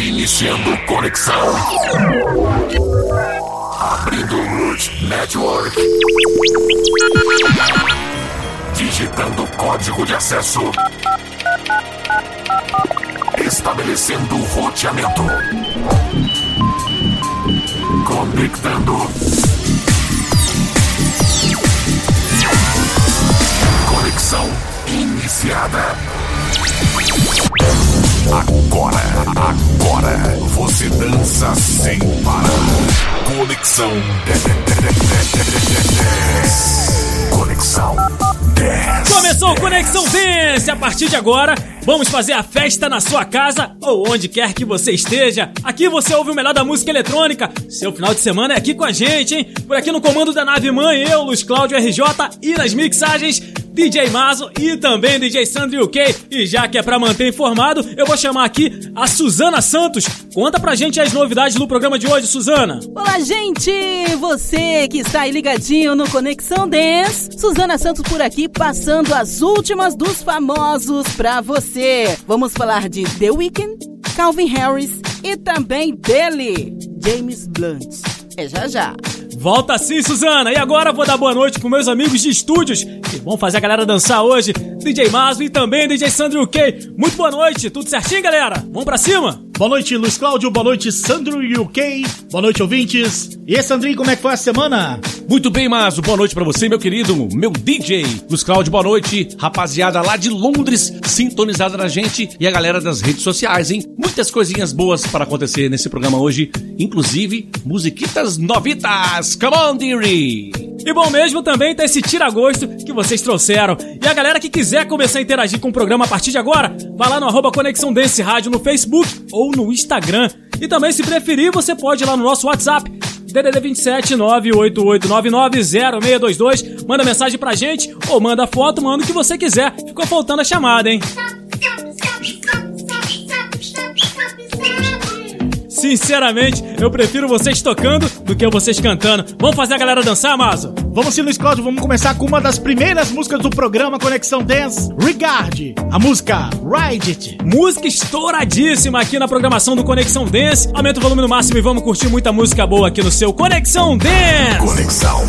Iniciando conexão. Abrindo Root Network. Digitando código de acesso. Estabelecendo roteamento. Conectando. Conexão iniciada. Agora, agora, você dança sem parar. Conexão 10. Conexão 10. Começou o Conexão Dance! A partir de agora, vamos fazer a festa na sua casa ou onde quer que você esteja. Aqui você ouve o melhor da música eletrônica. Seu final de semana é aqui com a gente, hein? Por aqui no comando da nave mãe, eu, Luiz Cláudio RJ e nas mixagens, DJ Mazo e também DJ Sandro UK. E já que é pra manter informado, eu vou chamar aqui a Suzana Santos. Conta pra gente as novidades do programa de hoje, Suzana. Olá, gente! Você que está aí ligadinho no Conexão Dance. Suzana Santos por aqui, passando as últimas dos famosos pra você. Vamos falar de The Weeknd, Calvin Harris e também dele, James Blunt. É já já. Volta sim, Suzana! E agora vou dar boa noite pros meus amigos de estúdios que vão fazer a galera dançar hoje. DJ Mazo e também DJ Sandro UK. Muito boa noite, tudo certinho, galera? Vamos pra cima? Boa noite, Luiz Cláudio. Boa noite, Sandro UK. Boa noite, ouvintes. E aí, Sandrinho, como é que foi a semana? Muito bem, Mazo. Boa noite pra você, meu querido, meu DJ. Luiz Cláudio, boa noite. Rapaziada lá de Londres, sintonizada na gente e a galera das redes sociais, hein? Muitas coisinhas boas para acontecer nesse programa hoje, inclusive musiquitas novitas. Come on, dearie! E bom mesmo também tá esse tira-gosto que vocês trouxeram. E a galera que quiser começar a interagir com o programa a partir de agora, vai lá no arroba Conexão Dance Rádio no Facebook ou no Instagram. E também, se preferir, você pode ir lá no nosso WhatsApp, DDD 27 988990622. Manda mensagem pra gente ou manda foto, manda o que você quiser. Ficou faltando a chamada, hein? Sinceramente, eu prefiro vocês tocando do que vocês cantando. Vamos fazer a galera dançar, Mazo? Vamos sim, Luiz Cláudio. Vamos começar com uma das primeiras músicas do programa Conexão Dance, Regard. A música Ride It. Música estouradíssima aqui na programação do Conexão Dance. Aumenta o volume no máximo e vamos curtir muita música boa aqui no seu Conexão Dance. Conexão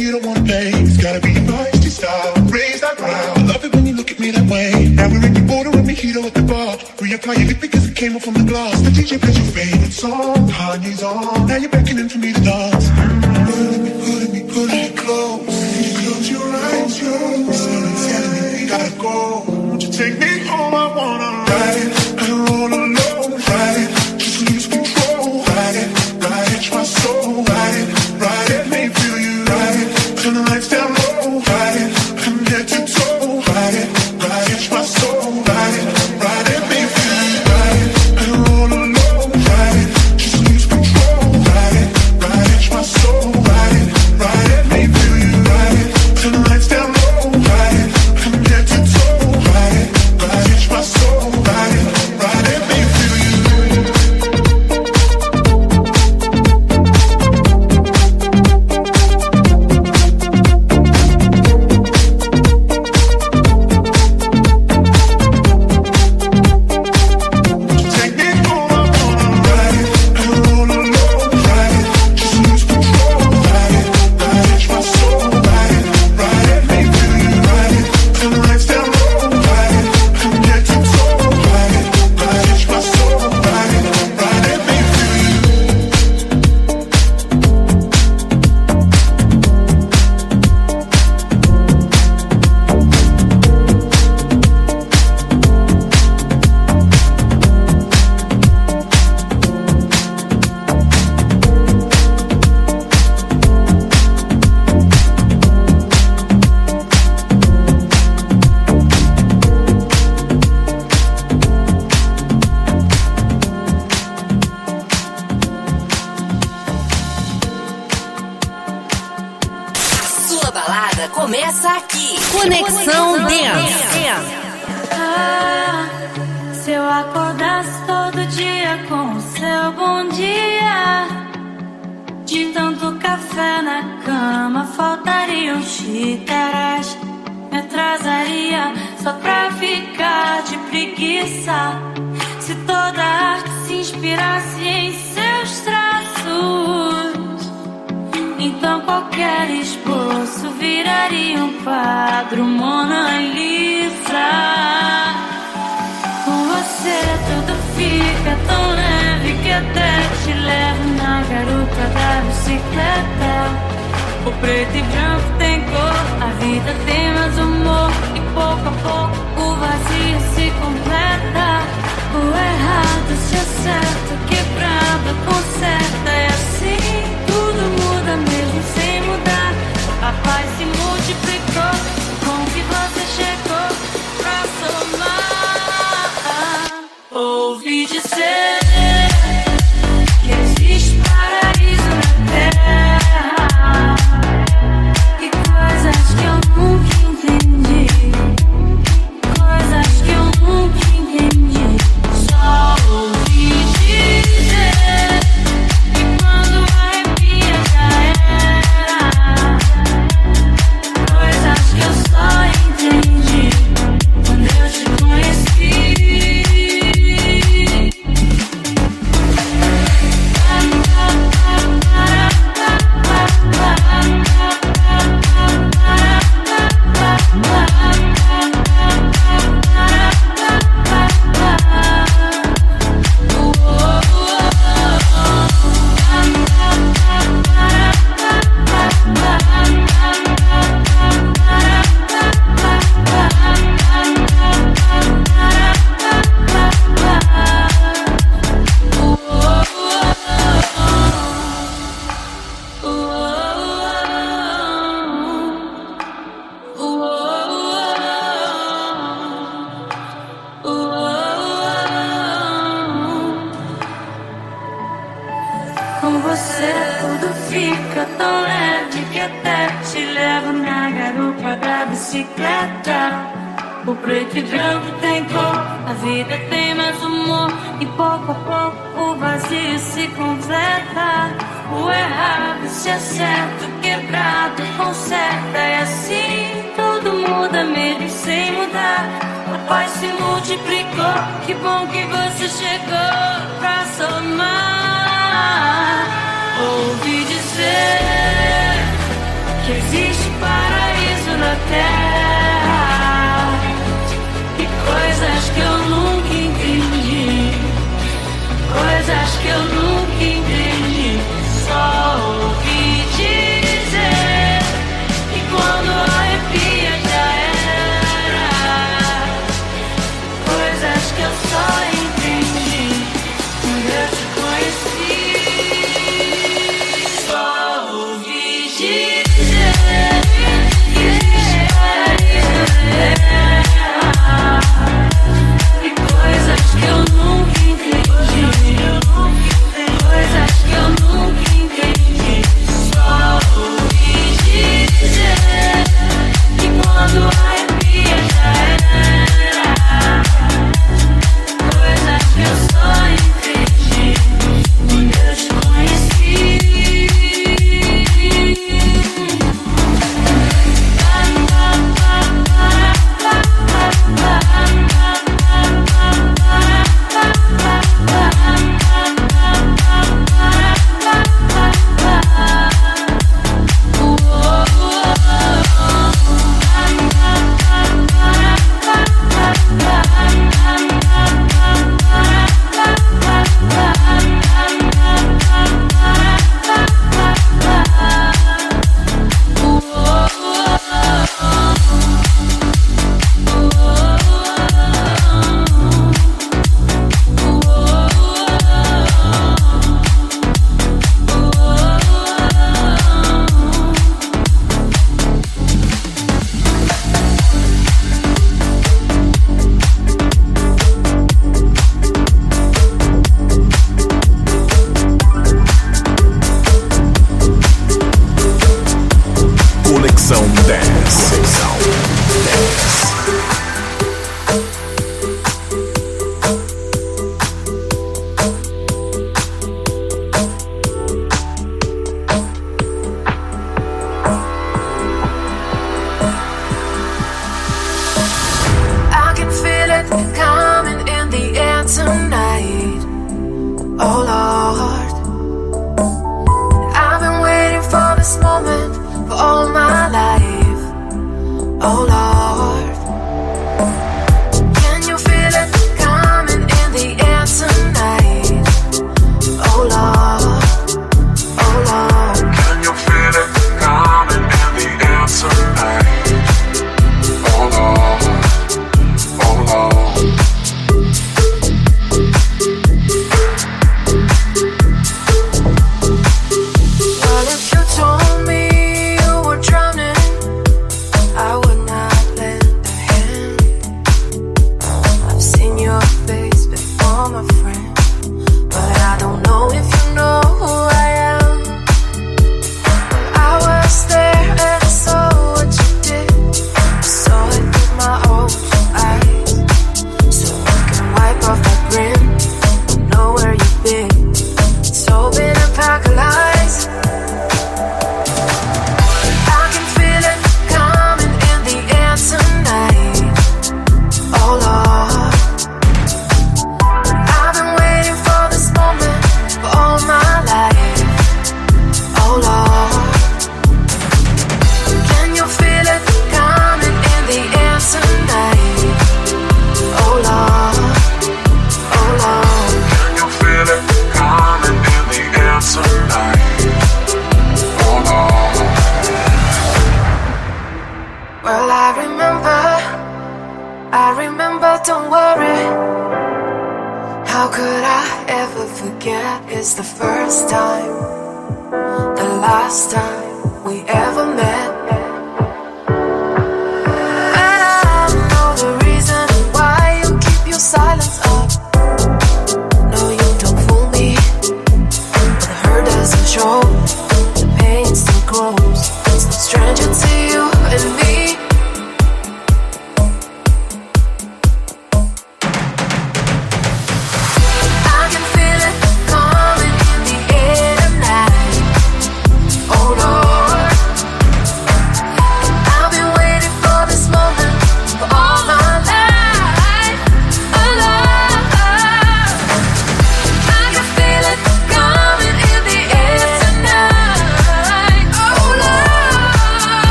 you don't wanna thing. It's gotta be feisty style, raise that ground. I love it when you look at me that way. Now we're in the order with mojito at the bar. Reapplying it because it came off from the glass. The DJ plays your favorite song, Kanye's on. Now you're beckoning for me to dance. Pulling me, pulling me, pulling me close. Close your eyes, your eyes. Someone's telling me we gotta go. Won't you take me home? I wanna ride it and roll along. Oh I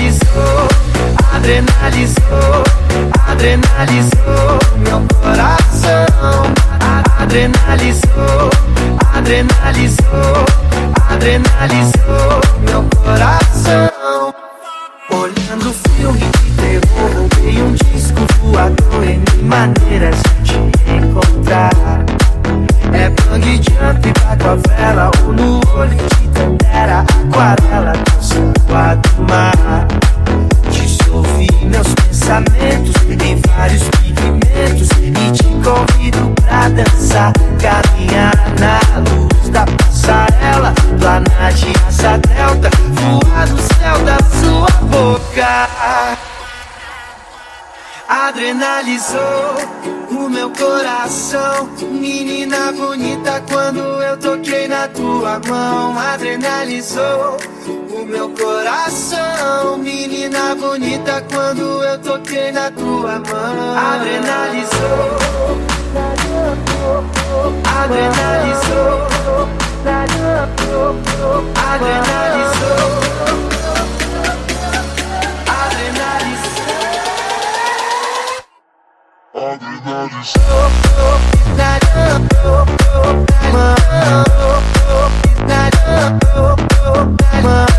Adrenalizou, adrenalizou, adrenalizou meu coração. Adrenalizou, adrenalizou, adrenalizou meu coração. Olhando filme de terror, roubei um disco voador em maneiras de te encontrar. É bang jump pra favela ou no olho de tandera, aquarela do samba do mar. Pensamentos em vários pigmentos e te convido pra dançar, caminhar na luz da passarela, planar de asa delta, voar no céu da sua boca. Adrenalizou o meu coração, menina bonita quando eu toquei na tua mão. Adrenalizou o meu coração, menina bonita quando eu toquei na tua mão. Adrenalizou, adrenalizou, adrenalizou. Aumenta o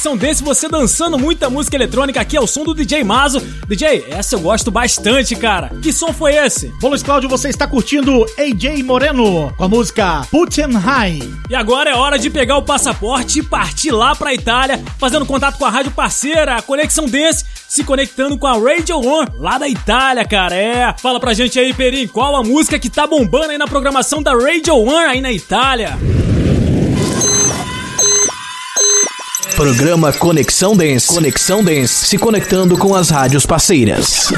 Conexão Dance, você dançando muita música eletrônica aqui ao som do DJ Mazo. DJ, essa eu gosto bastante, cara. Que som foi esse? Bom, Cláudio, você está curtindo AJ Moreno com a música Putin High. E agora é hora de pegar o passaporte e partir lá pra Itália, fazendo contato com a rádio parceira, a Conexão Dance, se conectando com a Radio One, lá da Itália, cara. É. Fala pra gente aí, Perim, qual a música que tá bombando aí na programação da Radio One aí na Itália? Programa Conexão Dance. Conexão Dance. Se conectando com as rádios parceiras.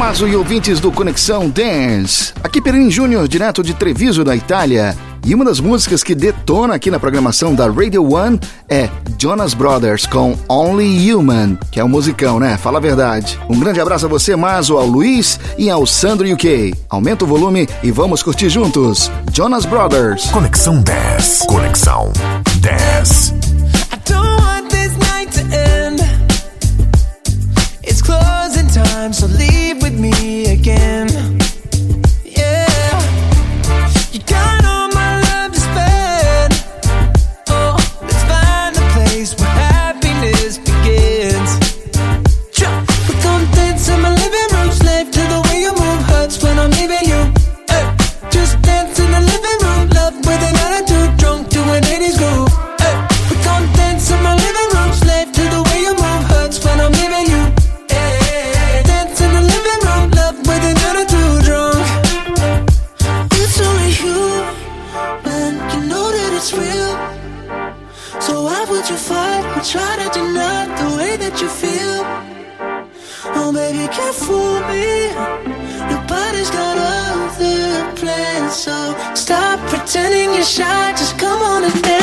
Olá, Mazo e ouvintes do Conexão Dance. Aqui Perin Júnior, direto de Treviso, da Itália. E uma das músicas que detona aqui na programação da Radio One é Jonas Brothers com Only Human, que é um musicão, né? Fala a verdade. Um grande abraço a você, Mazo, ao Luiz e ao Sandro UK. Aumenta o volume e vamos curtir juntos. Jonas Brothers. Conexão 10. Conexão 10. I don't want this night to end. Time, so leave with me again. Or try to deny the way that you feel? Oh, baby, can't fool me. Nobody's got other plans. So stop pretending you're shy. Just come on and dance,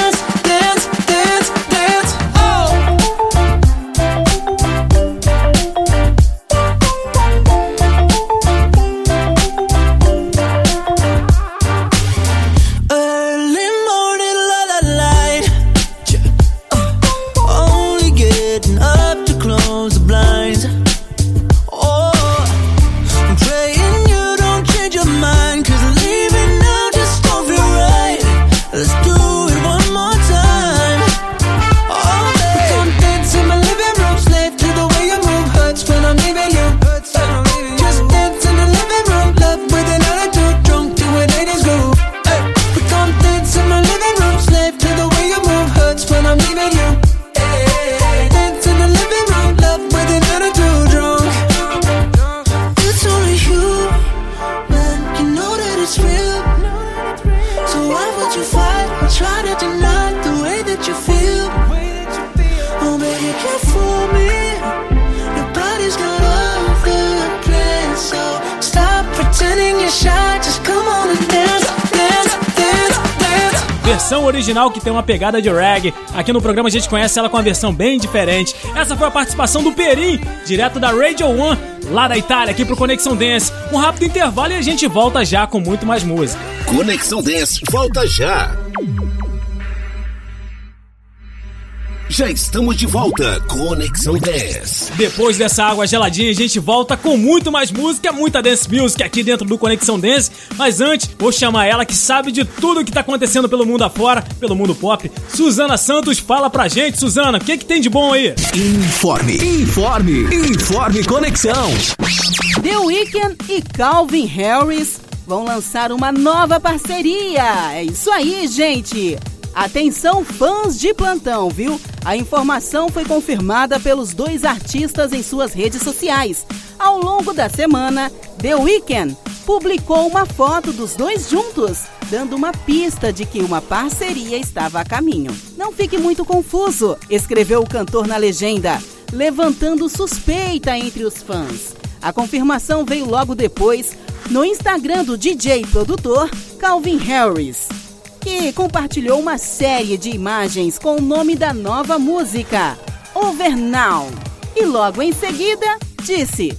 tem uma pegada de reggae. Aqui no programa a gente conhece ela com uma versão bem diferente. Essa foi a participação do Perim, direto da Radio One, lá da Itália, aqui pro Conexão Dance. Um rápido intervalo e a gente volta já com muito mais música. Conexão Dance volta já. Já estamos de volta. Conexão 10. Depois dessa água geladinha, a gente volta com muito mais música, muita dance music aqui dentro do Conexão Dance. Mas antes, vou chamar ela que sabe de tudo que tá acontecendo pelo mundo afora, pelo mundo pop. Suzana Santos, fala pra gente, Suzana, o que, que tem de bom aí? Informe, informe, informe Conexão. The Weeknd e Calvin Harris vão lançar uma nova parceria. É isso aí, gente. Atenção, fãs de plantão, viu? A informação foi confirmada pelos dois artistas em suas redes sociais. Ao longo da semana, The Weeknd publicou uma foto dos dois juntos, dando uma pista de que uma parceria estava a caminho. Não fique muito confuso, escreveu o cantor na legenda, levantando suspeita entre os fãs. A confirmação veio logo depois no Instagram do DJ produtor Calvin Harris, que compartilhou uma série de imagens com o nome da nova música, Over Now. E logo em seguida disse: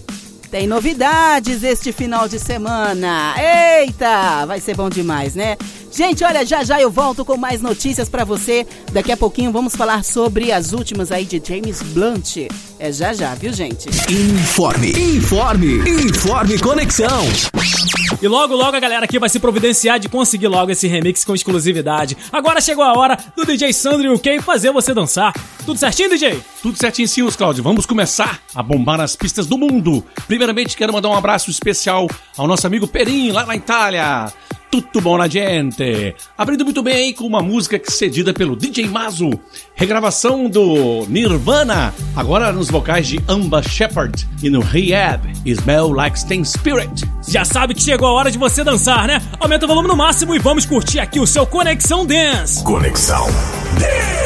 Tem novidades este final de semana. Eita, vai ser bom demais, né? Gente, olha, já já eu volto com mais notícias pra você. Daqui a pouquinho vamos falar sobre as últimas aí de James Blunt. É já já, viu, gente? Informe, informe, informe Conexão. E logo, logo a galera aqui vai se providenciar de conseguir logo esse remix com exclusividade. Agora chegou a hora do DJ Sandro UK fazer você dançar. Tudo certinho, DJ? Tudo certinho sim, os Cláudio. Vamos começar a bombar nas pistas do mundo. Primeiramente, quero mandar um abraço especial ao nosso amigo Perim, lá na Itália. Tudo bom na gente? Abrindo muito bem aí com uma música cedida pelo DJ Mazo. Regravação do Nirvana, agora nos vocais de Amba Shepard e no Rehab, Smell Like Stain Spirit. Já sabe que chegou a hora de você dançar, né? Aumenta o volume no máximo e vamos curtir aqui o seu Conexão Dance. Conexão Load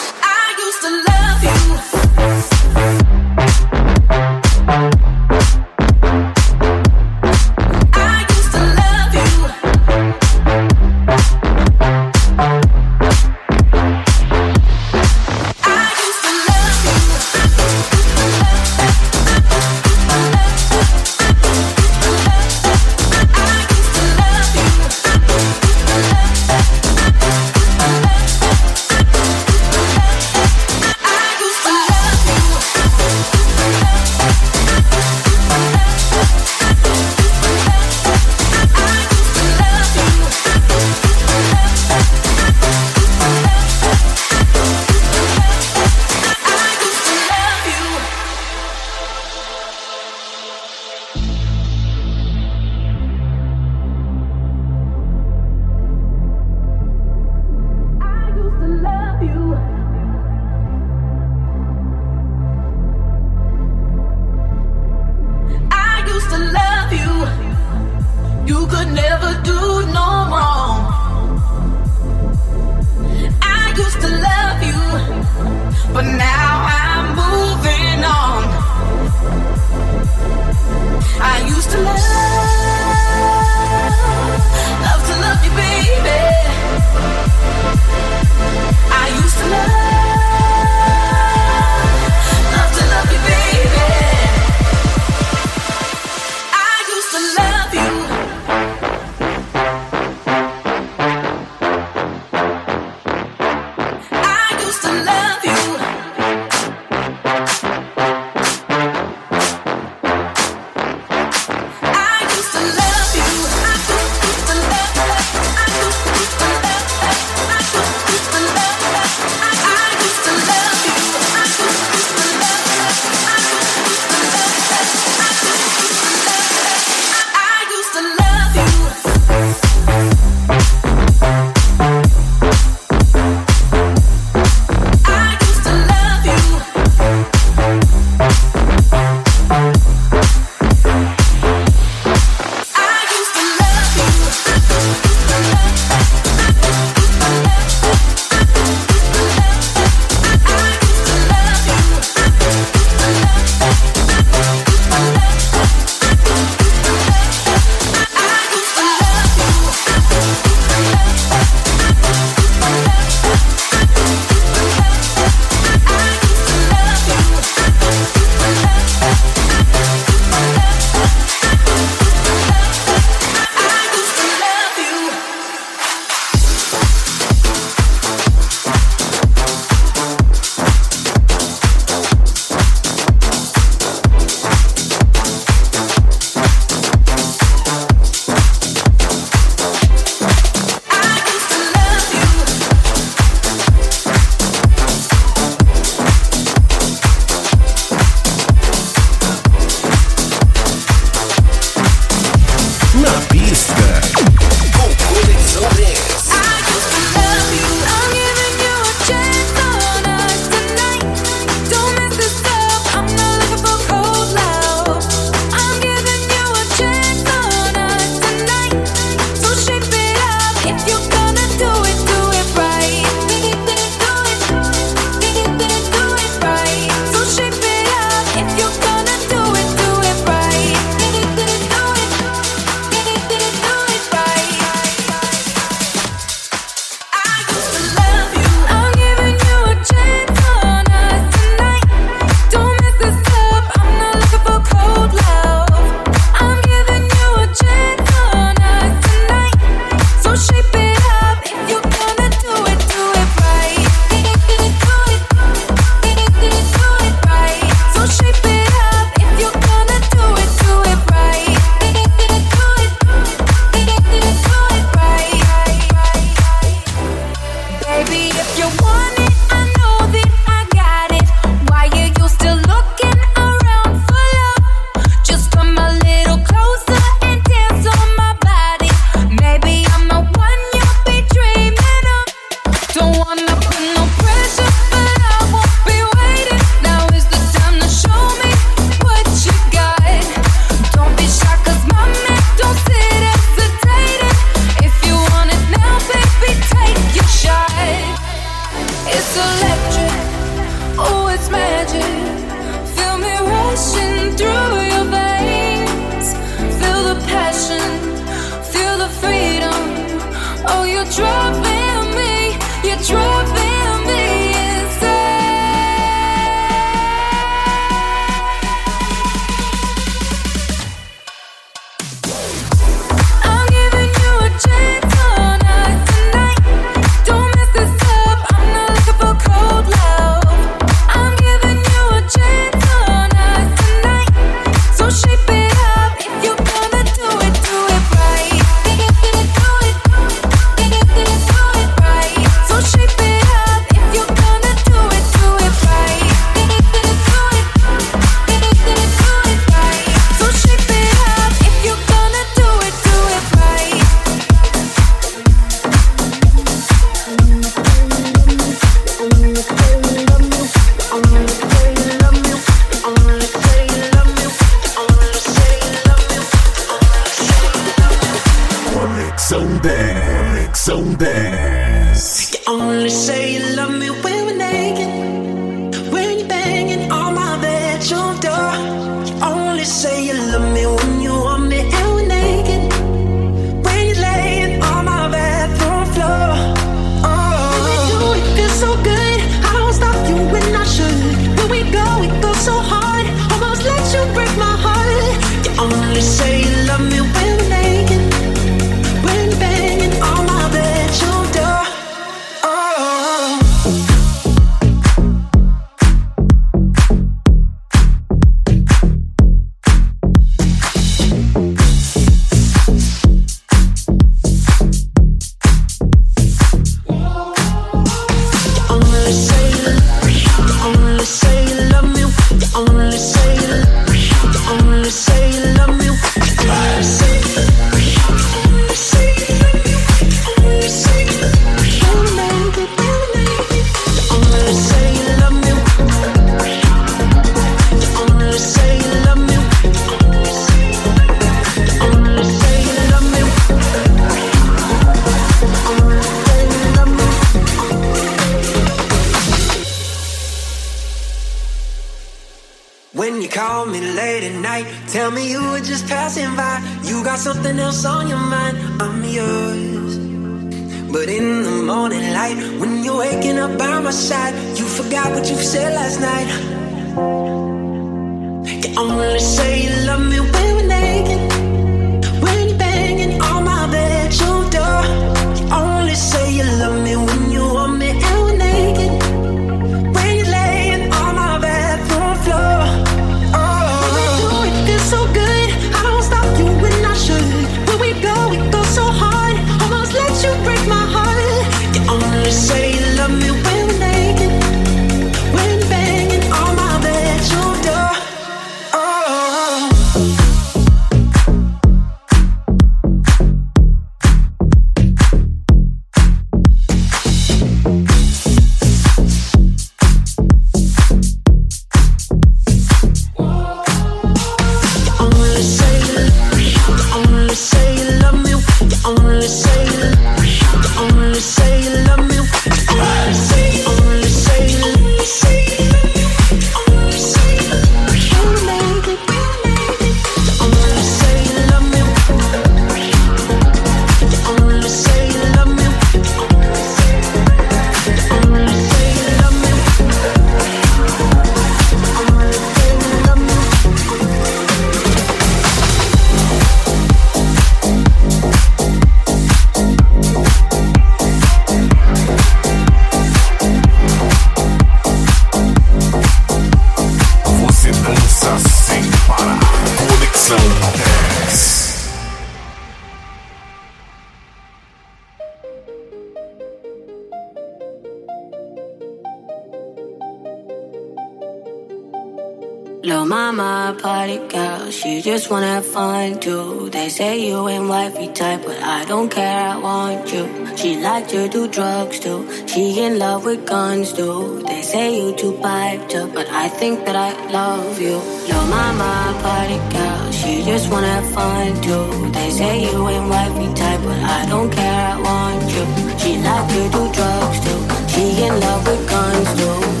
Mama, party girl, she just wanna have fun too. They say you ain't wifey type, but I don't care, I want you. She like to do drugs too. She in love with guns too. They say you too piped up, but I think that I love you. you my mama, party girl, she just wanna have fun too. They say you ain't wifey type, but I don't care, I want you. She like to do drugs too. She in love with guns too.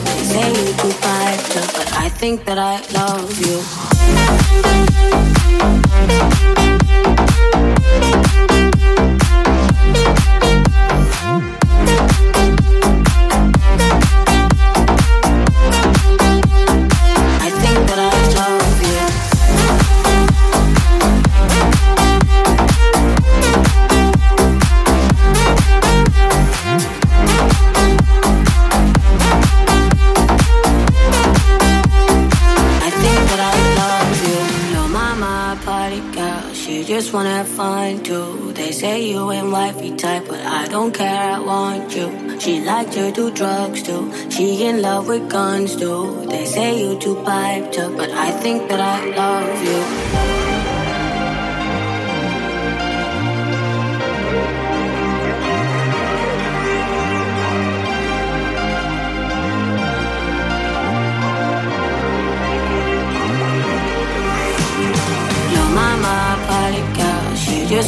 I think that I love you. Wanna have fun too. They say you ain't wifey type, but I don't care, I want you. She like to do drugs too. She in love with guns too. They say you too piped up, but I think that I love you.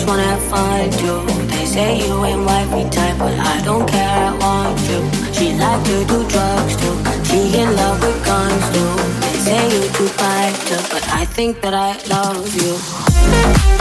Just wanna fun too. They say you ain't wifey type, but I don't care, I want you. She like to do drugs too. She in love with guns too. They say you too up, but I think that I love you.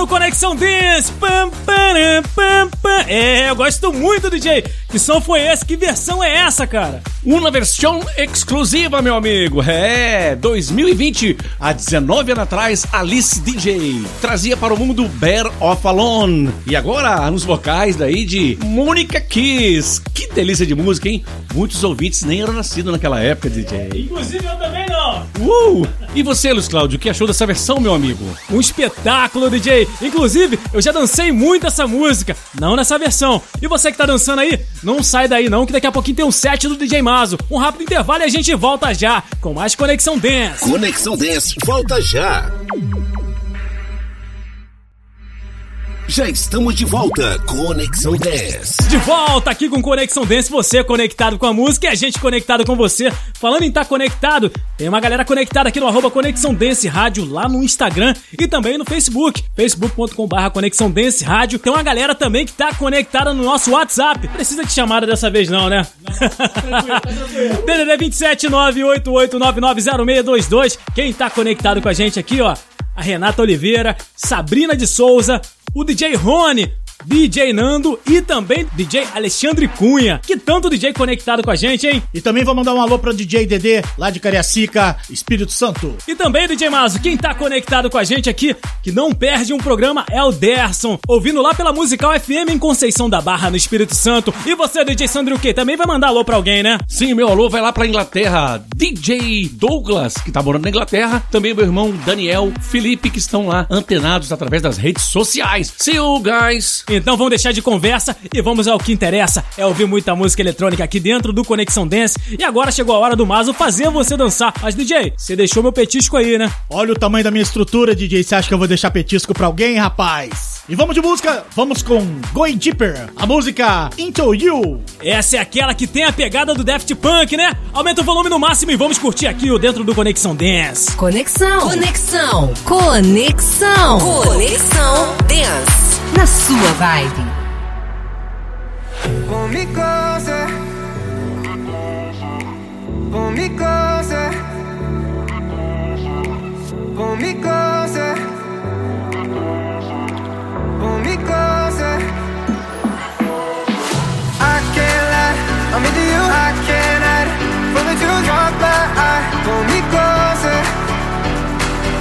Curtindo Conexão Dance? Pam, param, pam, pam. É, eu gosto muito, DJ. Que som foi esse? Que versão é essa, cara? Uma versão exclusiva, meu amigo. É, 2020, há 19 anos atrás, Alice DJ trazia para o mundo Bear of Alone. E agora, nos vocais daí de Mônica Kiss. Que delícia de música, hein? Muitos ouvintes nem eram nascidos naquela época, DJ. Inclusive eu também não. Uh! E você, Luiz Cláudio, o que achou dessa versão, meu amigo? Um espetáculo, DJ. Inclusive, eu já dancei muito essa música, não nessa versão. E você que tá dançando aí, não sai daí não, que daqui a pouquinho tem um set do DJ Mazo. Um rápido intervalo e a gente volta já com mais Conexão Dance. Conexão Dance volta já. Já estamos de volta. Conexão Dance. De volta aqui com Conexão Dance, você conectado com a música e a gente conectado com você. Falando em estar conectado, tem uma galera conectada aqui no arroba Conexão Dance Rádio lá no Instagram e também no Facebook, facebook.com.br Conexão Dance Rádio. Tem uma galera também que tá conectada no nosso WhatsApp. Precisa de chamada dessa vez não, né? DDD 27 988990622. Quem tá conectado com a gente aqui, ó, a Renata Oliveira, Sabrina de Souza, o DJ Rony, DJ Nando e também DJ Alexandre Cunha. Que tanto DJ conectado com a gente, hein? E também vou mandar um alô pro DJ Dedê, lá de Cariacica, Espírito Santo. E também, DJ Mazo, quem tá conectado com a gente aqui, que não perde um programa, é o Derson, ouvindo lá pela Musical FM em Conceição da Barra, no Espírito Santo. E você, DJ Sandro, o quê? Também vai mandar alô pra alguém, né? Sim, meu alô vai lá pra Inglaterra. DJ Douglas, que tá morando na Inglaterra. Também meu irmão Daniel, Felipe, que estão lá antenados através das redes sociais. See you guys! Então vamos deixar de conversa e vamos ao que interessa. É ouvir muita música eletrônica aqui dentro do Conexão Dance. E agora chegou a hora do Mazo fazer você dançar. Mas, DJ, você deixou meu petisco aí, né? Olha o tamanho da minha estrutura, DJ. Você acha que eu vou deixar petisco pra alguém, rapaz? E vamos de música. Vamos com Going Deeper, a música Into You. Essa é aquela que tem a pegada do Daft Punk, né? Aumenta o volume no máximo e vamos curtir aqui o dentro do Conexão Dance. Conexão. Conexão. Conexão. Conexão Dance. Na sua vibe. Pull closer. Pull me closer. Pull me closer. Pull me closer. I can't lie, I'm into you. I can't hide from the truth. Drop by. Pull me closer.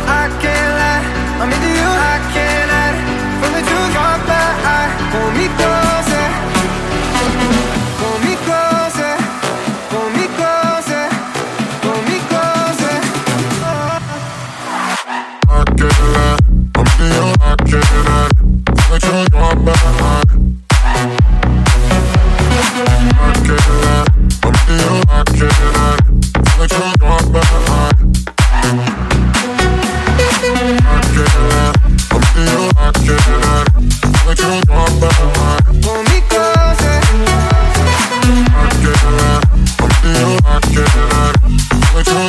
I can't lie, I'm into you. I can't Which one?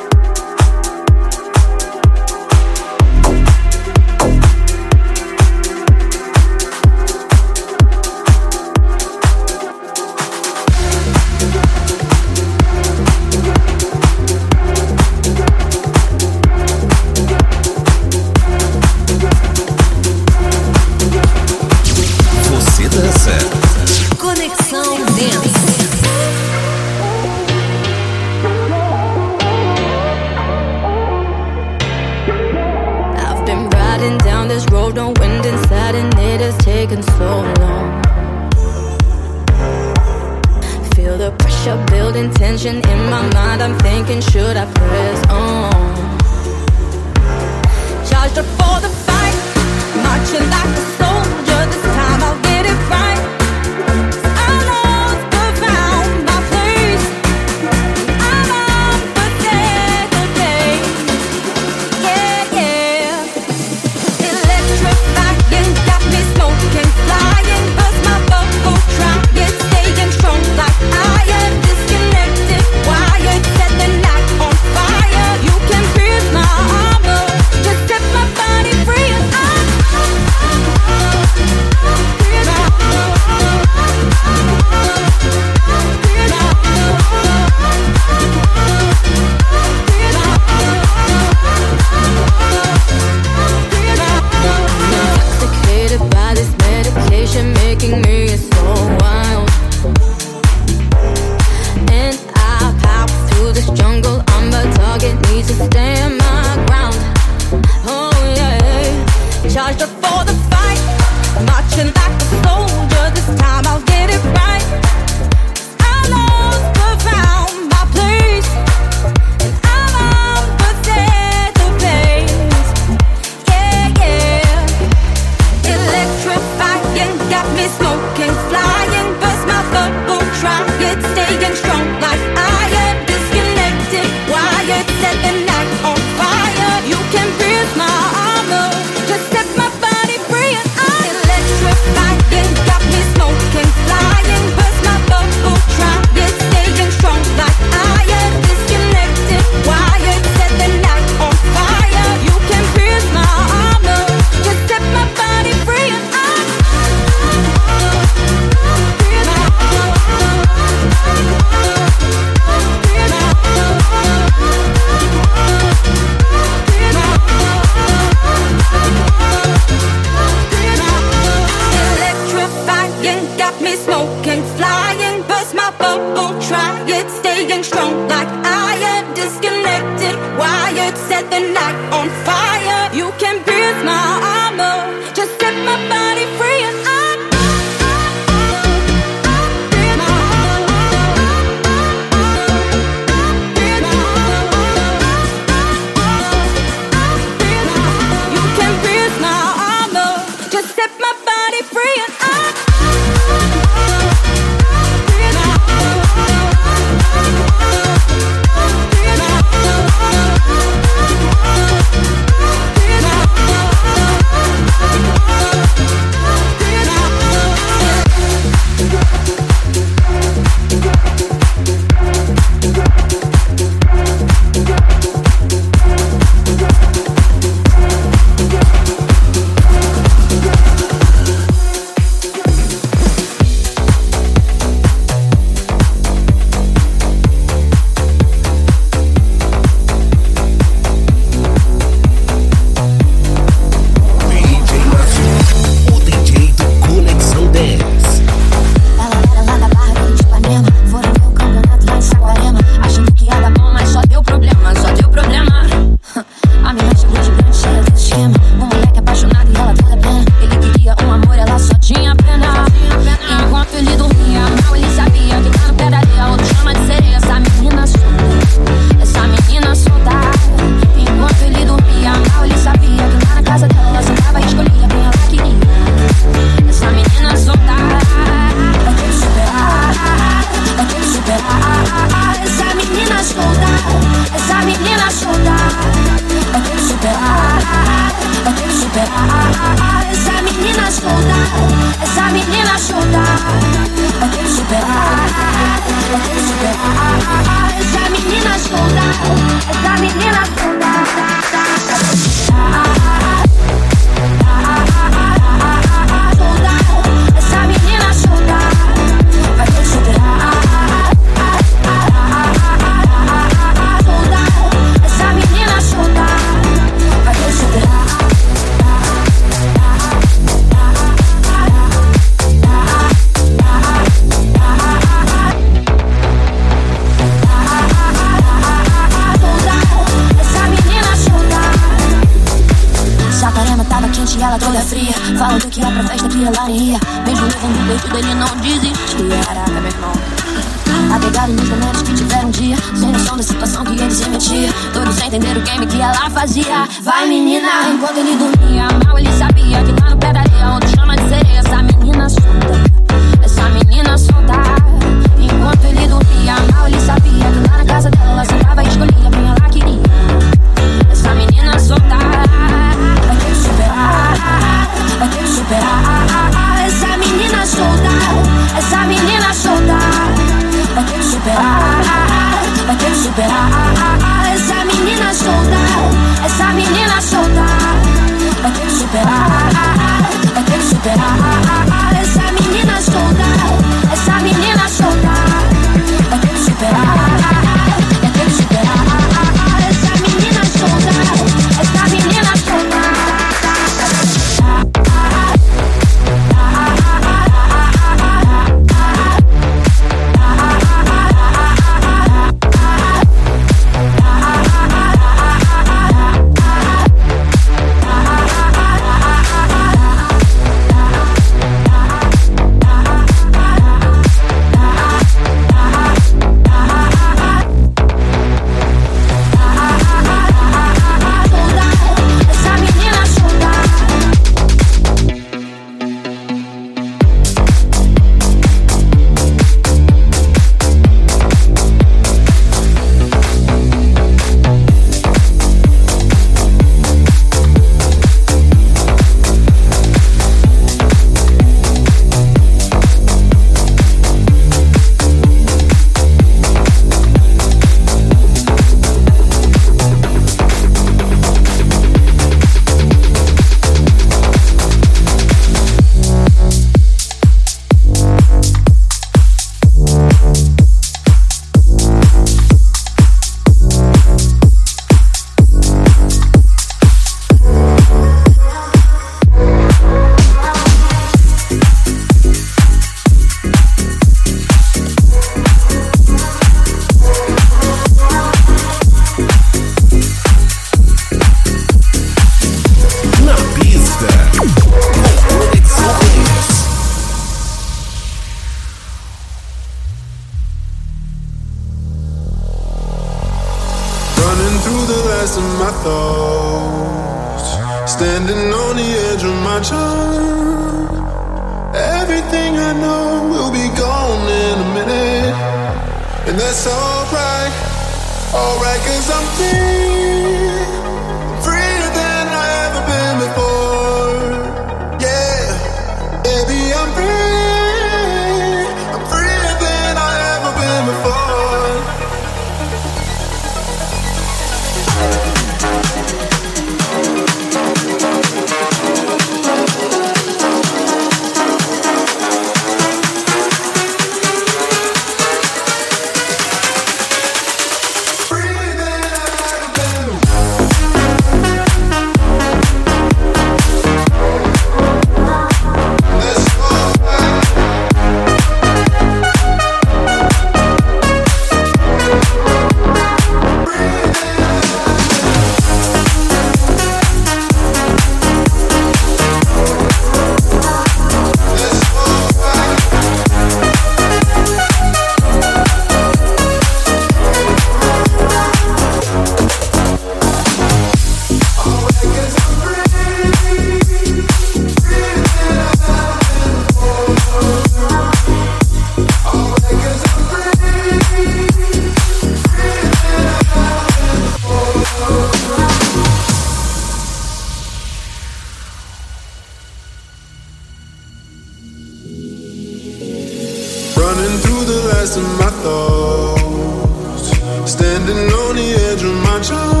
Standing on the edge of my charm.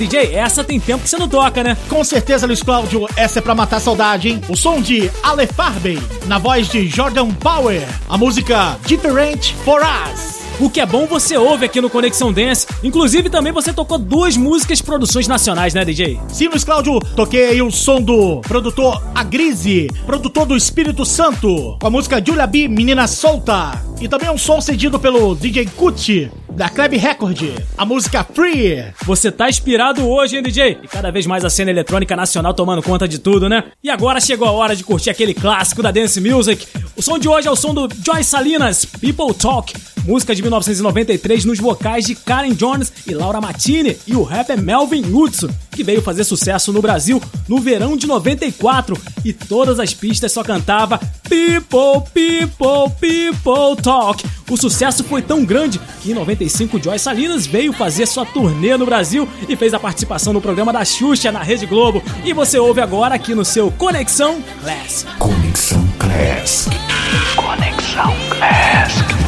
DJ, essa tem tempo que você não toca, né? Com certeza, Luiz Cláudio, essa é pra matar saudade, hein? O som de Ale Farben, na voz de Jordan Power. A música Different for Us. O que é bom você ouve aqui no Conexão Dance. Inclusive, também você tocou duas músicas produções nacionais, né, DJ? Sim, Luiz Cláudio, toquei aí o som do produtor Agrise, produtor do Espírito Santo, com a música Julia B, Menina Solta. E também um som cedido pelo DJ Kuti, da Kleb Record, a música Free. Você tá inspirado hoje, hein, DJ? E cada vez mais a cena eletrônica nacional tomando conta de tudo, né? E agora chegou a hora de curtir aquele clássico da Dance Music. O som de hoje é o som do Joy Salinas, People Talk, música de 1993 nos vocais de Karen Jones e Laura Matini, e o rapper Melvin Hudson, que veio fazer sucesso no Brasil no verão de 94, e todas as pistas só cantava People, People, People Talk. O sucesso foi tão grande que em 95 Joy Salinas veio fazer sua turnê no Brasil e fez a participação no programa da Xuxa na Rede Globo. E você ouve agora aqui no seu Conexão Classic. Conexão Classic. Conexão Classic.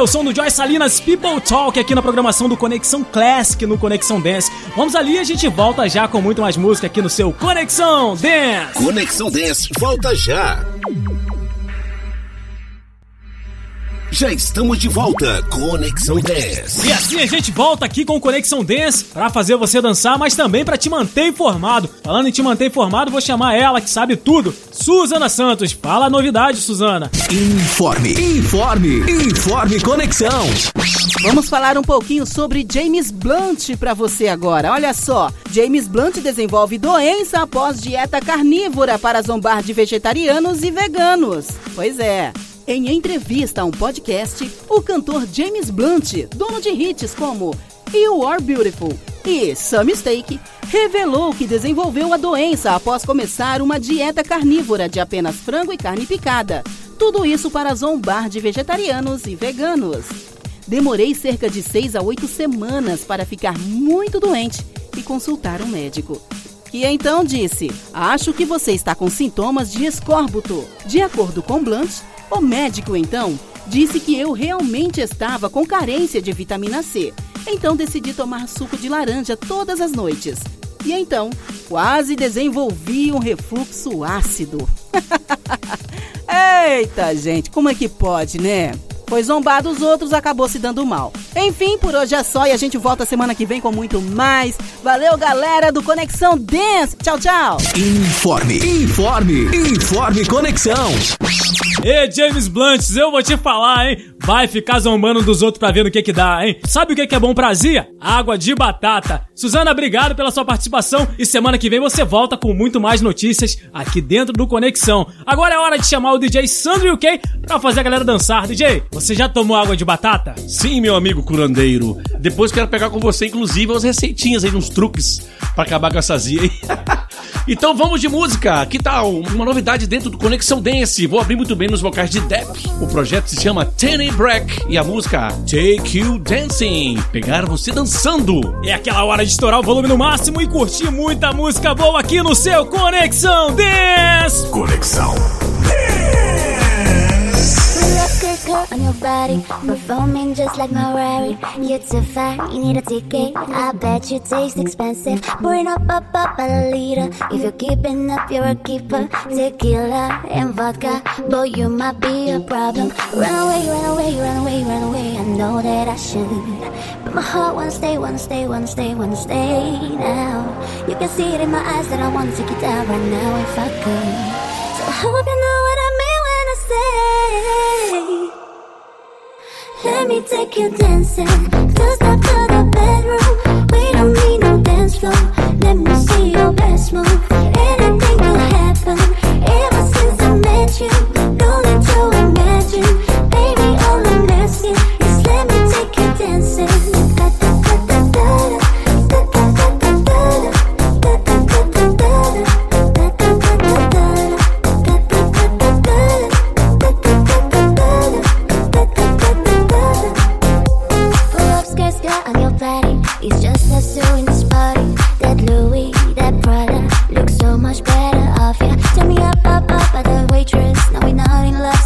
Foi o som do Joy Salinas People Talk aqui na programação do Conexão Classic no Conexão Dance. Vamos ali e a gente volta já com muito mais música aqui no seu Conexão Dance. Conexão Dance volta já. Já estamos de volta. Conexão Dance. E assim a gente volta aqui com o Conexão Dance pra fazer você dançar, mas também pra te manter informado. Falando em te manter informado, vou chamar ela que sabe tudo, Suzana Santos. Fala a novidade, Suzana. Informe, informe, informe Conexão. Vamos falar um pouquinho sobre James Blunt pra você agora. Olha só, James Blunt desenvolve doença após dieta carnívora para zombar de vegetarianos e veganos. Pois é. Em entrevista a um podcast, o cantor James Blunt, dono de hits como You Are Beautiful e Some Mistake, revelou que desenvolveu a doença após começar uma dieta carnívora de apenas frango e carne picada. Tudo isso para zombar de vegetarianos e veganos. Demorei cerca de 6 a 8 semanas para ficar muito doente e consultar um médico. Que então disse: Acho que você está com sintomas de escórbuto. De acordo com Blunt, o médico então disse que eu realmente estava com carência de vitamina C Então decidi tomar suco de laranja todas as noites. E então, quase desenvolvi um refluxo ácido. Eita, gente, como é que pode, né? Foi zombado os outros, acabou se dando mal. Enfim, por hoje é só e a gente volta semana que vem com muito mais. Valeu, galera do Conexão Dance. Tchau, tchau. Informe, informe, informe Conexão. Ei, James Blunt, eu vou te falar, hein? Vai ficar zombando dos outros pra ver no que que dá, hein? Sabe o que que é bom pra azia? Água de batata. Suzana, obrigado pela sua participação e semana que vem você volta com muito mais notícias aqui dentro do Conexão. Agora é hora de chamar o DJ Sandro UK pra fazer a galera dançar. DJ, você já tomou água de batata? Sim, meu amigo curandeiro. Depois quero pegar com você, inclusive, umas receitinhas aí, uns truques pra acabar com essa azia, hein? então vamos de música. Que tal uma novidade dentro do Conexão Dance? Vou abrir muito bem nos vocais de Depp. O projeto se chama Tenny Break e a música Take You Dancing. Pegar você dançando. É aquela hora de estourar o volume no máximo e curtir muita música boa aqui no seu Conexão Dance. Conexão Skirt, on your body, performing just like Ferrari. You're too fat, you need a ticket. I bet you taste expensive. Pouring up, up, up a liter. If you're keeping up, you're a keeper. Tequila and vodka, boy, you might be a problem. Run away, run away, run away, run away. I know that I should, but my heart wanna stay, wanna stay, wanna stay, wanna stay now. You can see it in my eyes that I wanna take you down right now if I could. So hope you know Let me take you dancing. Just up to the bedroom. We don't need no dance floor. Let me see your best move. Anything could happen. Ever since I met you, no need to imagine. Baby, all I'm asking is let me take you dancing. Body. It's just us in this party. That Louis, that Prada, looks so much better off ya. Turn me up, up, up at the waitress. Now we not in love,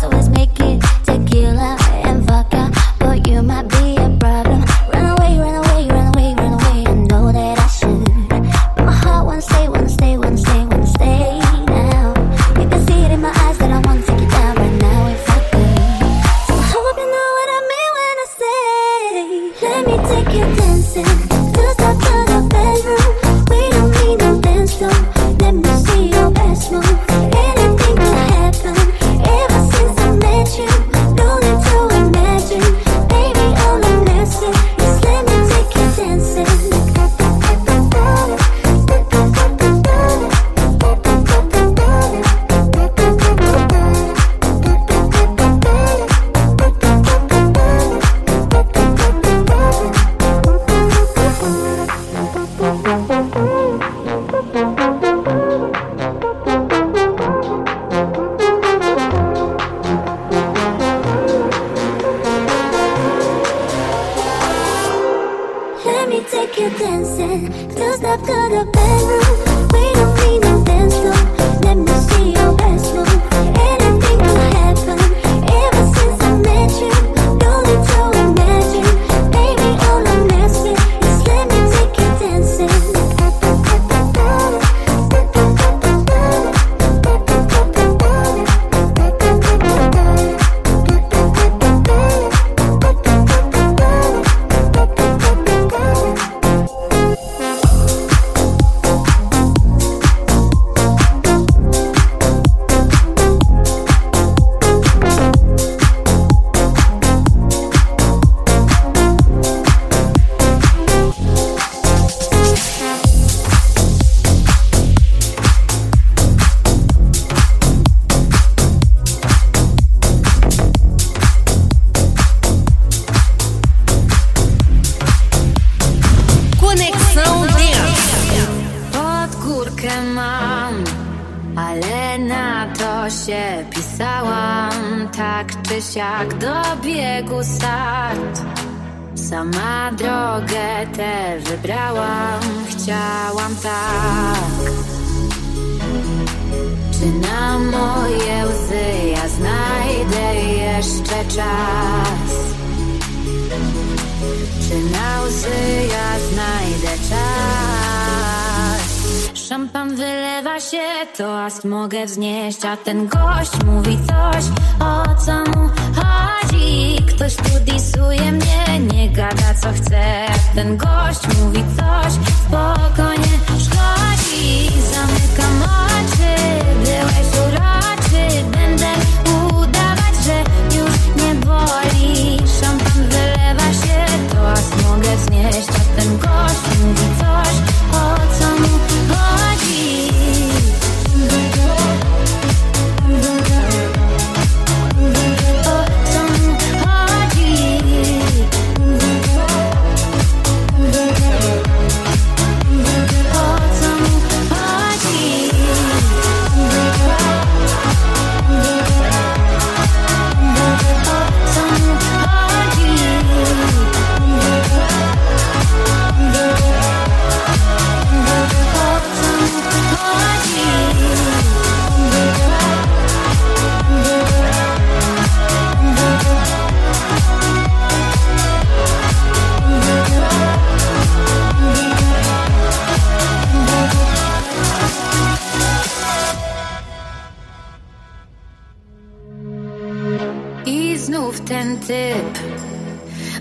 ten typ.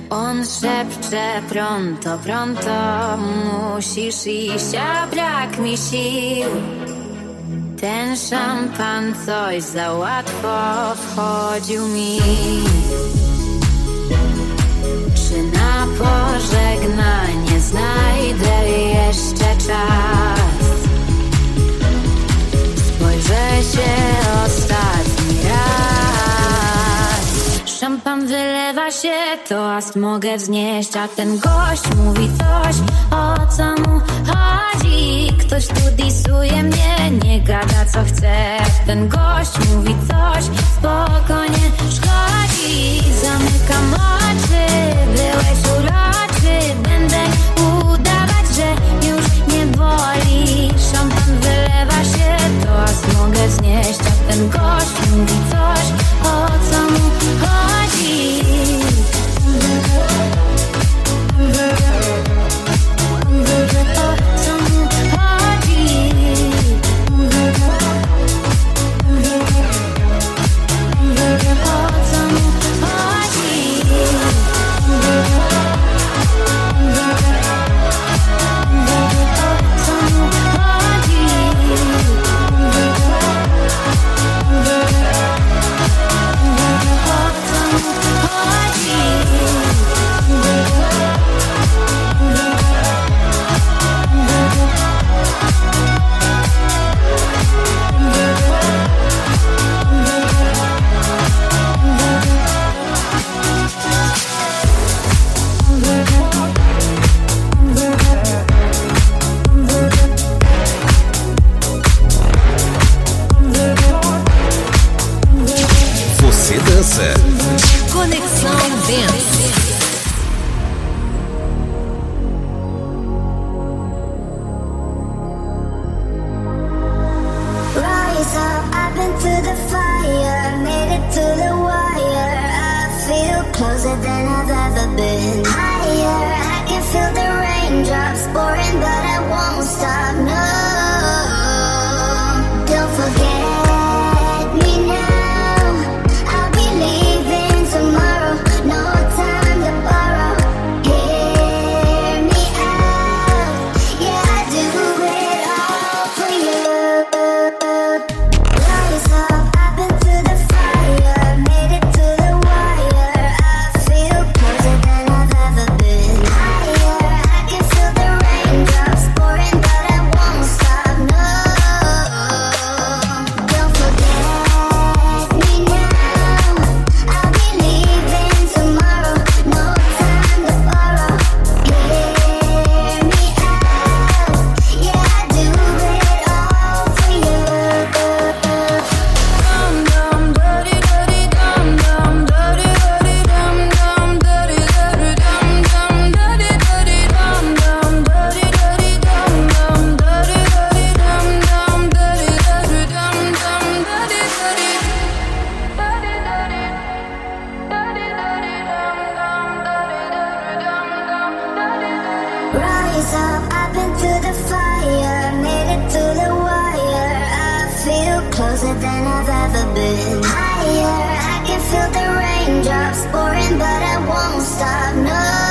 On szepcze pronto, pronto Musisz iść, a brak mi sił. Ten szampan coś za łatwo wchodził mi. Czy na pożegnanie znajdę jeszcze czas? Spojrzę się ostatnio Szampan wylewa się, to toast mogę wznieść A ten gość mówi coś, o co mu chodzi. Ktoś tu disuje mnie, nie gada co chce. Ten gość mówi coś, spokojnie szkodzi. Zamykam oczy, byłeś uroczy. Będę udawać, że już nie boli wprost mogę znieść A ten gość mówi coś, o co mu chodzi. up, i the fire, made it through the wire. I feel closer than I've ever been. Higher, I can feel the raindrops pouring, but I won't stop. No.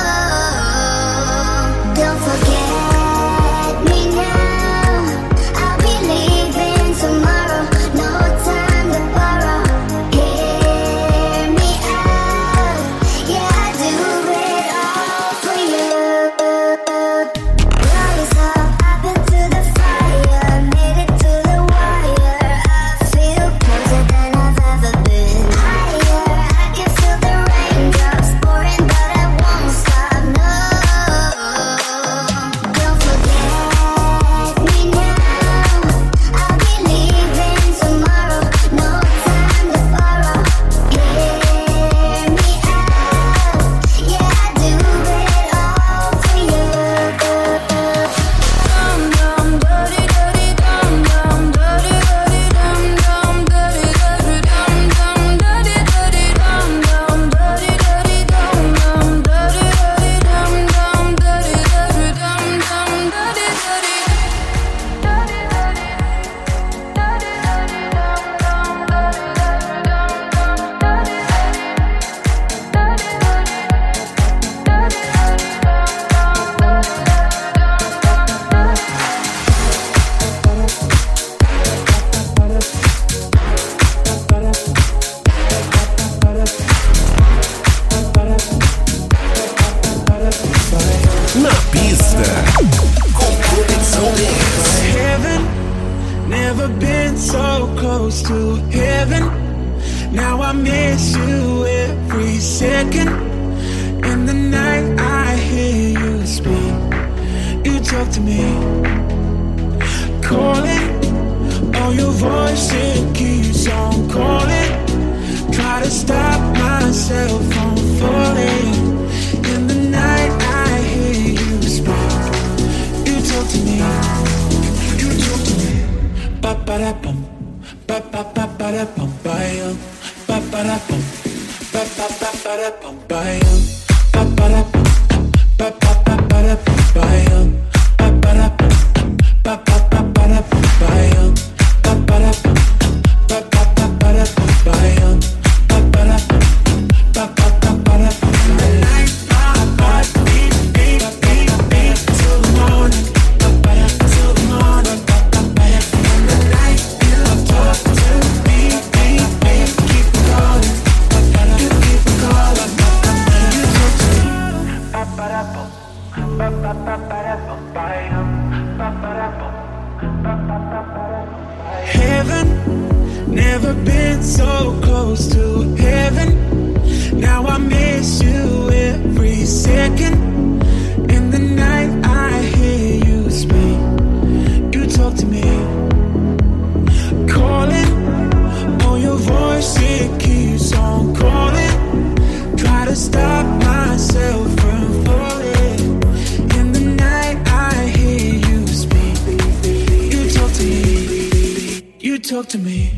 talk to me.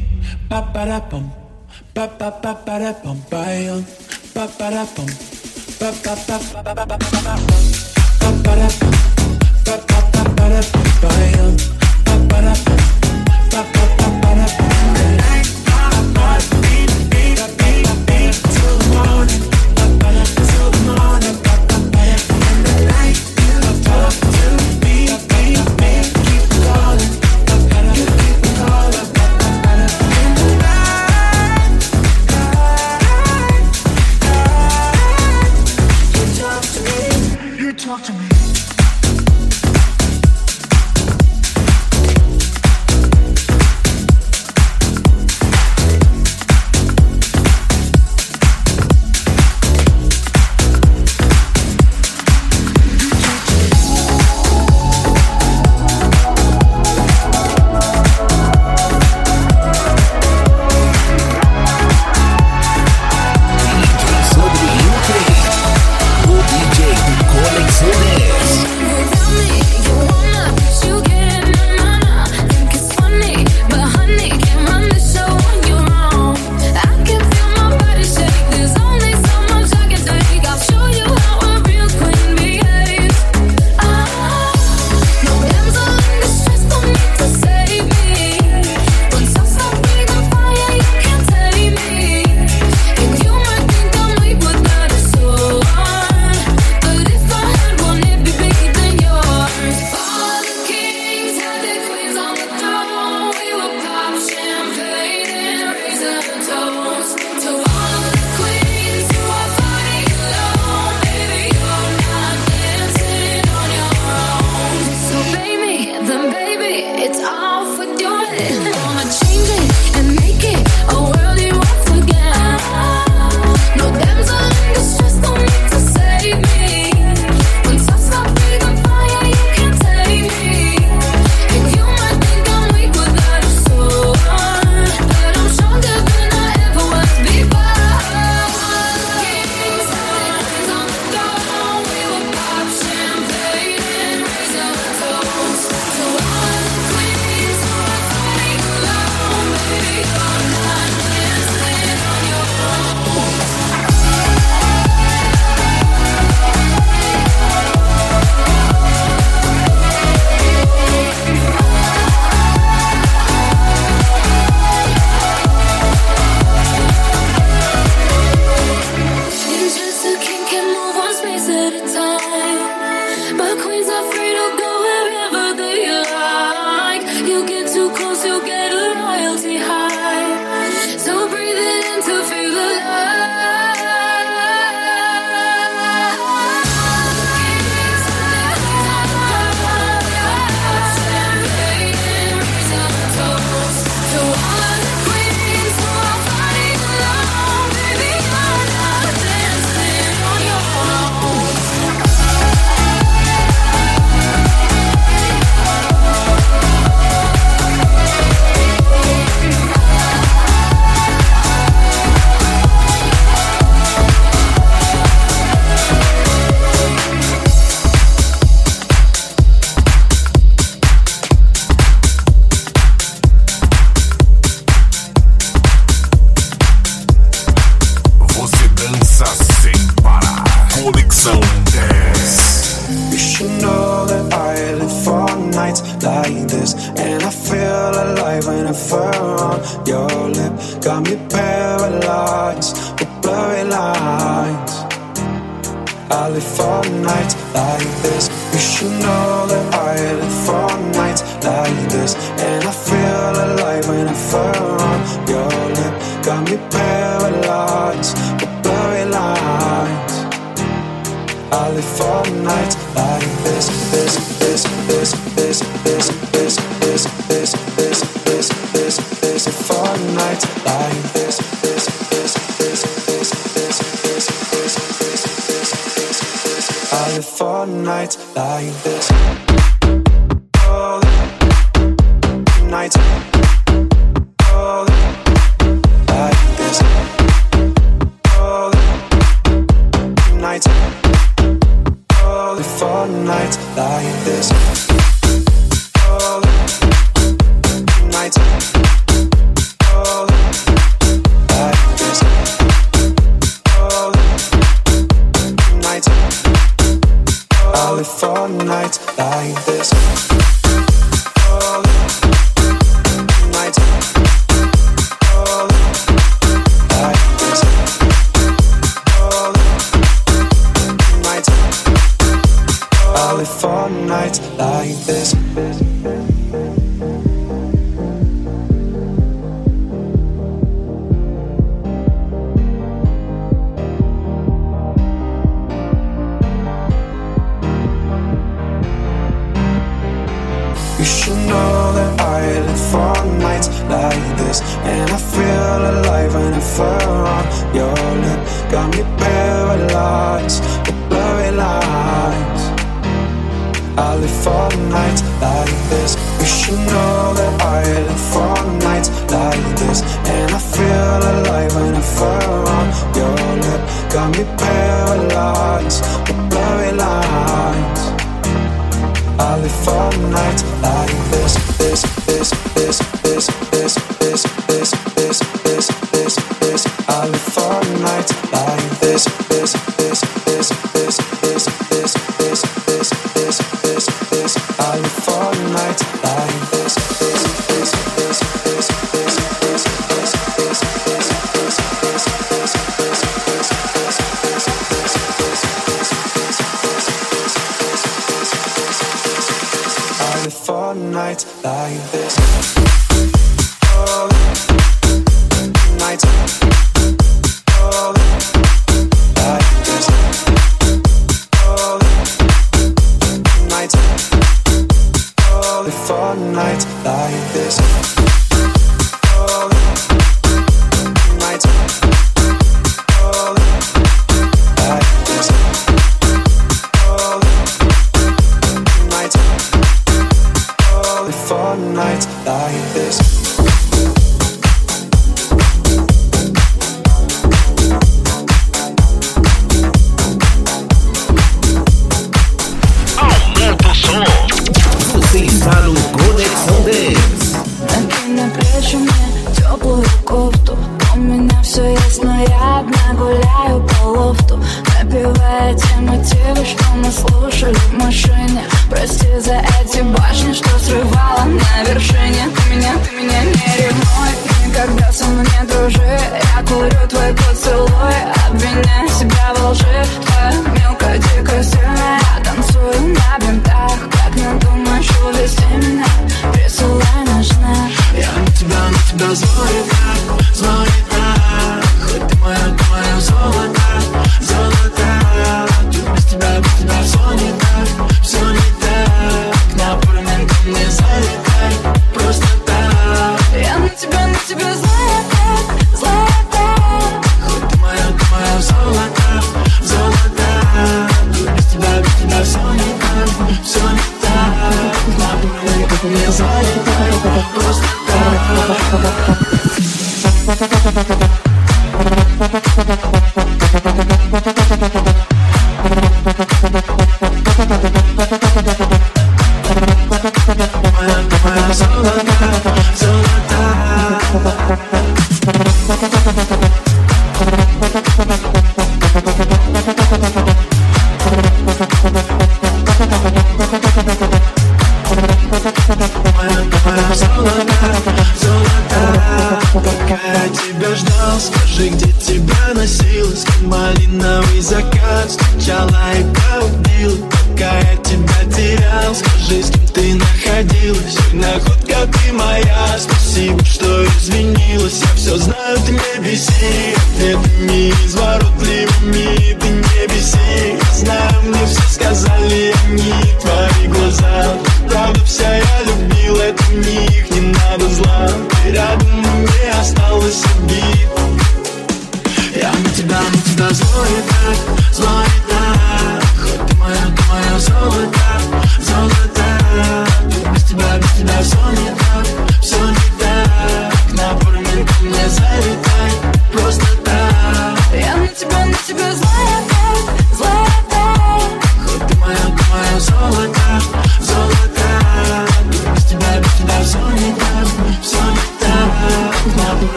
Ba ba da bum, ba ba ba ba da bum, ba ba ba da bum, ba ba ba ba ba ba ba ba ba ba ba da ba ba ba ba da bum, ba.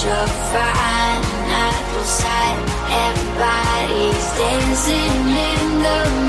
Such a fine natural sight Everybody's dancing in the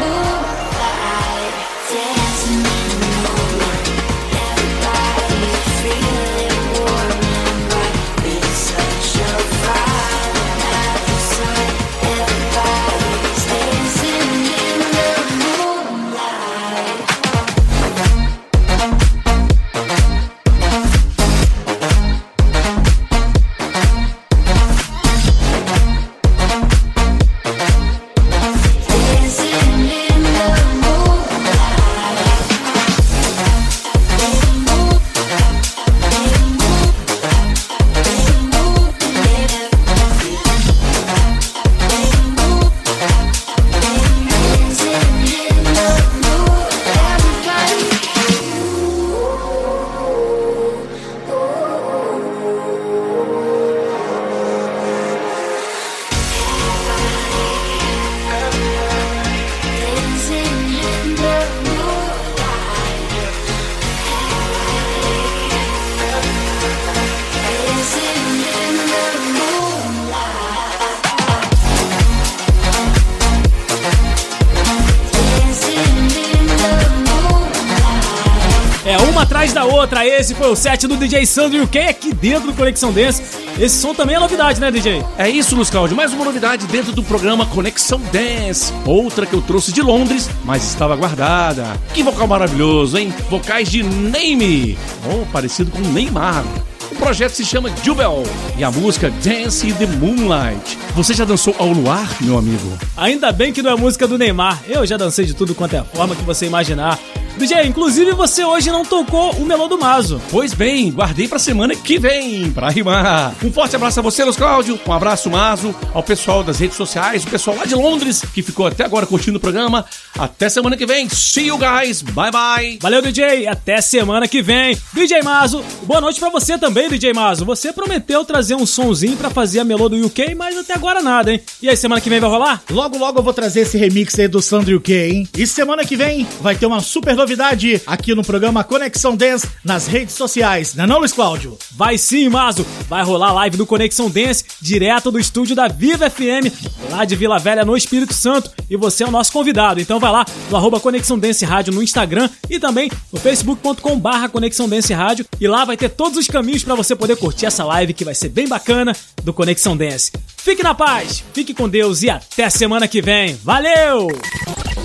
Esse foi o set do DJ Sandro e o que aqui dentro do Conexão Dance. Esse som também é novidade, né, DJ? É isso, Luz Cláudio. Mais uma novidade dentro do programa Conexão Dance. Outra que eu trouxe de Londres, mas estava guardada. Que vocal maravilhoso, hein? Vocais de Name. Oh, parecido com Neymar. O projeto se chama Jubel e a música Dance in the Moonlight. Você já dançou ao luar, meu amigo? Ainda bem que não é música do Neymar. Eu já dancei de tudo quanto é forma que você imaginar. DJ, inclusive você hoje não tocou o Melô do Mazo. Pois bem, guardei pra semana que vem, pra rimar. Um forte abraço a você, Luz Cláudio. Um abraço, Mazo, ao pessoal das redes sociais, o pessoal lá de Londres, que ficou até agora curtindo o programa. Até semana que vem. See you guys. Bye bye. Valeu, DJ. Até semana que vem. DJ Mazo, boa noite pra você também, DJ Mazo. Você prometeu trazer um sonzinho pra fazer a melô do UK, mas até agora nada, hein? E aí, semana que vem vai rolar? Logo, logo eu vou trazer esse remix aí do Sandro UK, hein? E semana que vem vai ter uma super novidade aqui no programa Conexão Dance nas redes sociais, não é não, Luiz Cláudio? Vai sim, Mazo. Vai rolar live do Conexão Dance direto do estúdio da Viva FM, lá de Vila Velha, no Espírito Santo. E você é o nosso convidado. Então vai lá no arroba Conexão Dance Rádio no Instagram e também no facebook.com barra Conexão Dance Rádio. E lá vai ter todos os caminhos pra você poder curtir essa live que vai ser bem bacana do Conexão Dance. Fique na paz, fique com Deus e até semana que vem. Valeu!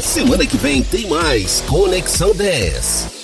Semana que vem tem mais Conexão 10.